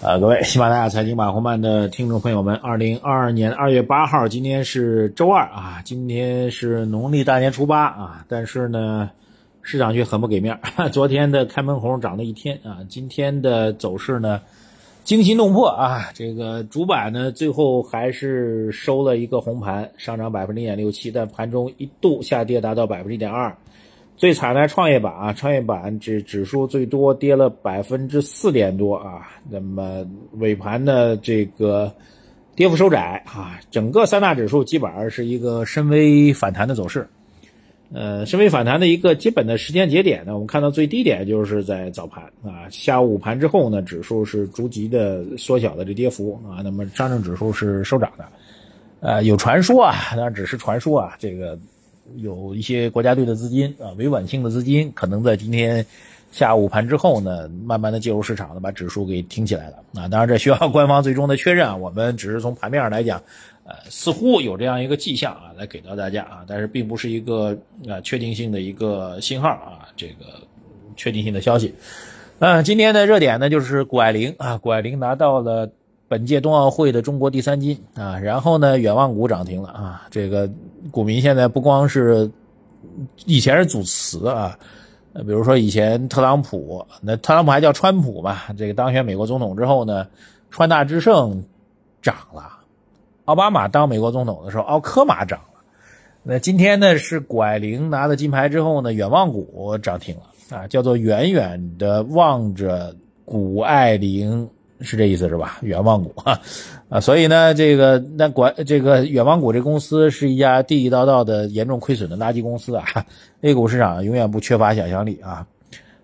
啊，各位喜马拉雅财经马红漫的听众朋友们，二零二二年二月八号，今天是周二啊，今天是农历大年初八啊，但是呢，市场却很不给面儿。昨天的开门红涨了一天啊，今天的走势呢惊心动魄啊，这个主板呢最后还是收了一个红盘，上涨百分之零点六七，但盘中一度下跌达到百分之一点二。最惨的创业板啊，创业板指指数最多跌了百分之四点多啊，那么尾盘呢这个跌幅收窄啊，整个三大指数基本上是一个深 V 反弹的走势。呃，深 V 反弹的一个基本的时间节点呢，我们看到最低点就是在早盘啊，下午午盘之后呢，指数是逐级的缩小的这跌幅啊，那么上证指数是收涨的。呃，有传说啊，当然只是传说啊，这个。有一些国家队的资金啊，维稳性的资金，可能在今天下午盘之后呢，慢慢的介入市场呢，把指数给挺起来了啊。当然，这需要官方最终的确认啊。我们只是从盘面上来讲，呃，似乎有这样一个迹象啊，来给到大家啊，但是并不是一个啊确定性的一个信号啊，这个确定性的消息。嗯，今天的热点呢，就是谷爱凌啊，谷爱凌拿到了。本届冬奥会的中国第三金啊，然后呢，远望股涨停了啊。这个股民现在不光是以前是组词啊，比如说以前特朗普，那特朗普还叫川普嘛。这个当选美国总统之后呢，川大之胜涨了；奥巴马当美国总统的时候，奥科马涨了。那今天呢，是谷爱凌拿了金牌之后呢，远望股涨停了啊，叫做远远的望着谷爱凌。是这意思是吧？远望谷啊，啊，所以呢，这个那管这个远望谷这公司是一家地地道道的严重亏损的垃圾公司啊。A 股市场永远不缺乏想象力啊。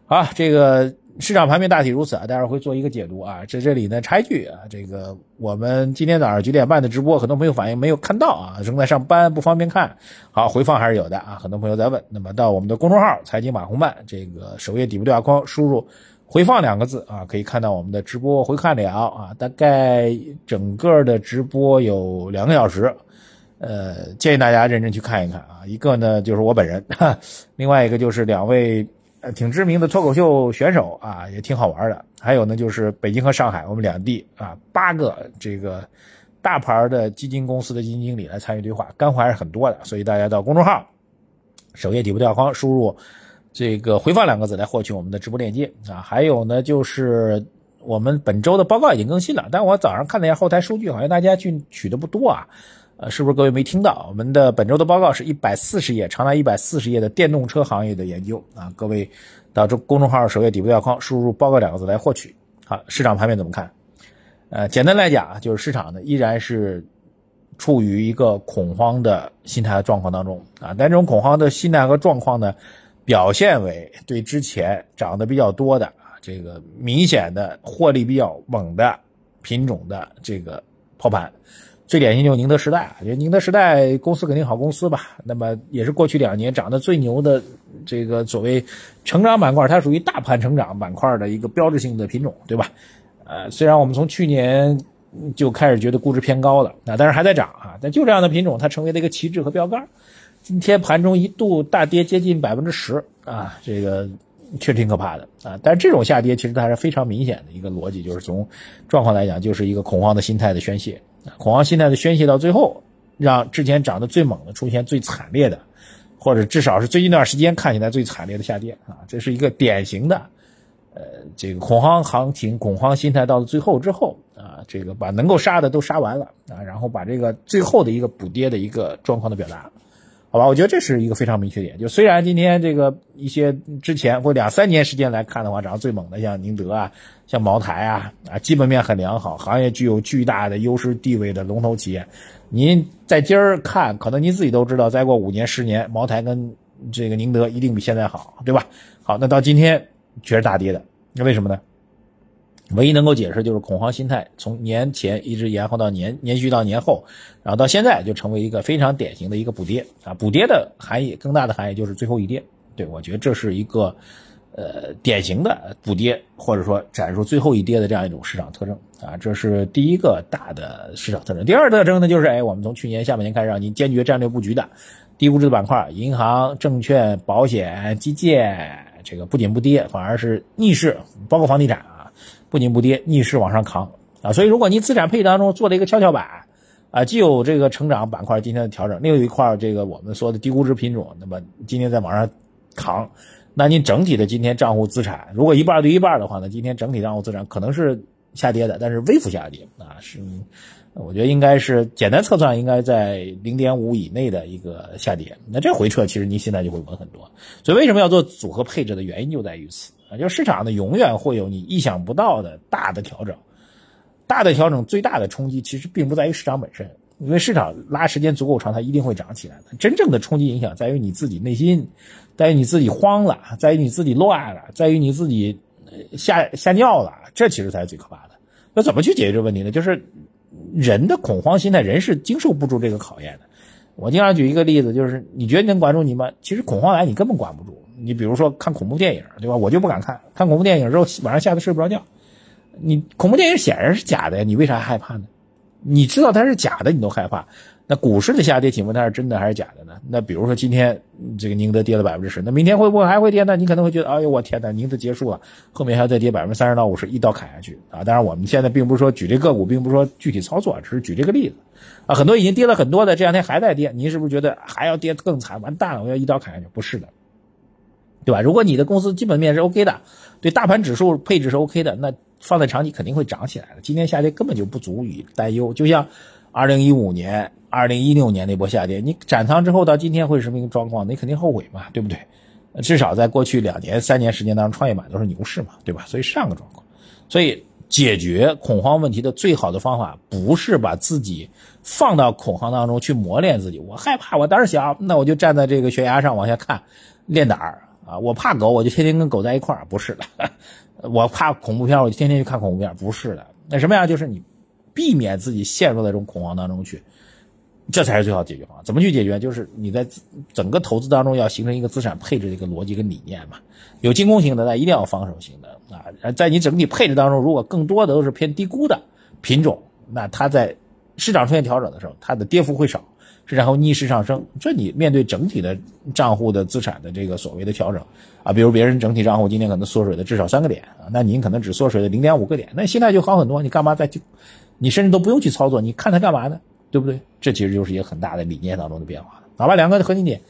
好，这个市场盘面大体如此啊，待会儿会做一个解读啊。在这里呢插一句啊，这个我们今天早上九点半的直播，很多朋友反映没有看到啊，正在上班不方便看。好，回放还是有的啊，很多朋友在问。那么到我们的公众号“财经马红漫”这个首页底部对话框输入。回放两个字啊，可以看到我们的直播回看了啊，大概整个的直播有两个小时，呃，建议大家认真去看一看啊。一个呢就是我本人，另外一个就是两位挺知名的脱口秀选手啊，也挺好玩的。还有呢就是北京和上海我们两地啊八个这个大牌的基金公司的基金经理来参与对话，干货还是很多的。所以大家到公众号首页底部对话框输入。这个回放两个字来获取我们的直播链接啊，还有呢，就是我们本周的报告已经更新了，但我早上看了一下后台数据，好像大家去取的不多啊，呃，是不是各位没听到？我们的本周的报告是一百四十页，长达一百四十页的电动车行业的研究啊，各位到这公众号首页底部对话框输入“报告”两个字来获取。好，市场盘面怎么看？呃，简单来讲啊，就是市场呢依然是处于一个恐慌的心态状况当中啊，但这种恐慌的心态和状况呢。表现为对之前涨得比较多的啊，这个明显的获利比较猛的品种的这个抛盘，最典型就是宁德时代啊，觉得宁德时代公司肯定好公司吧，那么也是过去两年涨得最牛的这个所谓成长板块，它属于大盘成长板块的一个标志性的品种，对吧？呃，虽然我们从去年就开始觉得估值偏高了啊，但是还在涨啊，但就这样的品种，它成为了一个旗帜和标杆。今天盘中一度大跌接近百分之十啊，这个确实挺可怕的啊。但是这种下跌其实它是非常明显的一个逻辑，就是从状况来讲，就是一个恐慌的心态的宣泄。恐慌心态的宣泄到最后，让之前涨得最猛的出现最惨烈的，或者至少是最近一段时间看起来最惨烈的下跌啊。这是一个典型的，呃，这个恐慌行情、恐慌心态到了最后之后啊，这个把能够杀的都杀完了啊，然后把这个最后的一个补跌的一个状况的表达。好吧，我觉得这是一个非常明确点。就虽然今天这个一些之前或两三年时间来看的话，涨得最猛的像宁德啊、像茅台啊，啊，基本面很良好，行业具有巨大的优势地位的龙头企业，您在今儿看，可能您自己都知道，再过五年、十年，茅台跟这个宁德一定比现在好，对吧？好，那到今天却是大跌的，那为什么呢？唯一能够解释就是恐慌心态，从年前一直延后到年，延续到年后，然后到现在就成为一个非常典型的一个补跌啊！补跌的含义，更大的含义就是最后一跌。对我觉得这是一个，呃，典型的补跌或者说展出最后一跌的这样一种市场特征啊！这是第一个大的市场特征。第二特征呢，就是哎，我们从去年下半年开始让您坚决战略布局的低估值的板块，银行、证券、保险、基建，这个不仅不跌，反而是逆势，包括房地产。不紧不跌，逆势往上扛啊。所以如果你资产配置当中做了一个跷跷板啊，既有这个成长板块今天的调整，另有一块这个我们说的低估值品种，那么今天在往上扛，那你整体的今天账户资产如果一半对一半的话呢，今天整体账户资产可能是下跌的，但是微幅下跌啊，是。我觉得应该是简单测算，应该在零点五以内的一个下跌。那这回撤其实你现在就会稳很多。所以为什么要做组合配置的原因就在于此就市场呢永远会有你意想不到的大的调整。大的调整最大的冲击其实并不在于市场本身，因为市场拉时间足够长，它一定会涨起来的。真正的冲击影响在于你自己内心，在于你自己慌了，在于你自己乱了，在于你自己吓吓尿了，这其实才是最可怕的。那怎么去解决这个问题呢？就是。人的恐慌心态，人是经受不住这个考验的。我经常举一个例子，就是你觉得能管住你吗？其实恐慌来，你根本管不住。你比如说看恐怖电影，对吧？我就不敢看。看恐怖电影之后，晚上吓得睡不着觉。你恐怖电影显然是假的呀，你为啥害怕呢？你知道它是假的，你都害怕。那股市的下跌，请问它是真的还是假的呢？那比如说今天这个宁德跌了百分之十，那明天会不会还会跌呢？你可能会觉得，哎呦我天哪，宁德结束了，后面还要再跌百分之三十到五十，一刀砍下去啊！当然我们现在并不是说举这个股，并不是说具体操作，只是举这个例子啊。很多已经跌了很多的，这两天还在跌，您是不是觉得还要跌更惨？完蛋了，我要一刀砍下去？不是的，对吧？如果你的公司基本面是 OK 的，对大盘指数配置是 OK 的，那放在长期肯定会涨起来的。今天下跌根本就不足以担忧，就像二零一五年。二零一六年那波下跌，你斩仓之后到今天会是什么一个状况？你肯定后悔嘛，对不对？至少在过去两年、三年时间当中，创业板都是牛市嘛，对吧？所以是这样个状况。所以解决恐慌问题的最好的方法，不是把自己放到恐慌当中去磨练自己。我害怕，我胆儿小，那我就站在这个悬崖上往下看，练胆儿啊。我怕狗，我就天天跟狗在一块儿，不是的。我怕恐怖片，我就天天去看恐怖片，不是的。那什么呀？就是你避免自己陷入到这种恐慌当中去。这才是最好解决方案。怎么去解决？就是你在整个投资当中要形成一个资产配置的一个逻辑跟理念嘛。有进攻型的，那一定要防守型的啊。在你整体配置当中，如果更多的都是偏低估的品种，那它在市场出现调整的时候，它的跌幅会少，然后逆势上升。这你面对整体的账户的资产的这个所谓的调整啊，比如别人整体账户今天可能缩水的至少三个点啊，那您可能只缩水了零点五个点，那现在就好很多。你干嘛再去？你甚至都不用去操作，你看它干嘛呢？对不对？这其实就是一个很大的理念当中的变化。好吧，两个核心点，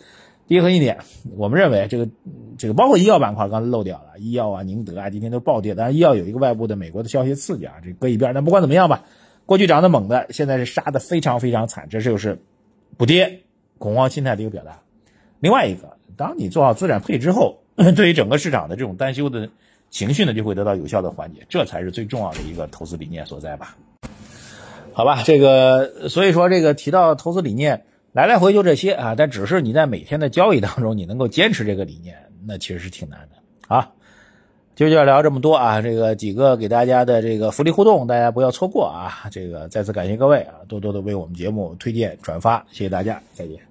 第一个核心点，我们认为这个这个包括医药板块，刚才漏掉了，医药啊、宁德啊，今天都暴跌。当然，医药有一个外部的美国的消息刺激啊，这搁一边。那不管怎么样吧，过去涨得猛的，现在是杀得非常非常惨，这就是不跌恐慌心态的一个表达。另外一个，当你做好资产配置后，对于整个市场的这种担忧的情绪呢，就会得到有效的缓解，这才是最重要的一个投资理念所在吧。好吧，这个所以说这个提到投资理念，来来回就这些啊，但只是你在每天的交易当中，你能够坚持这个理念，那其实是挺难的啊。今儿就要聊这么多啊，这个几个给大家的这个福利互动，大家不要错过啊。这个再次感谢各位啊，多多的为我们节目推荐转发，谢谢大家，再见。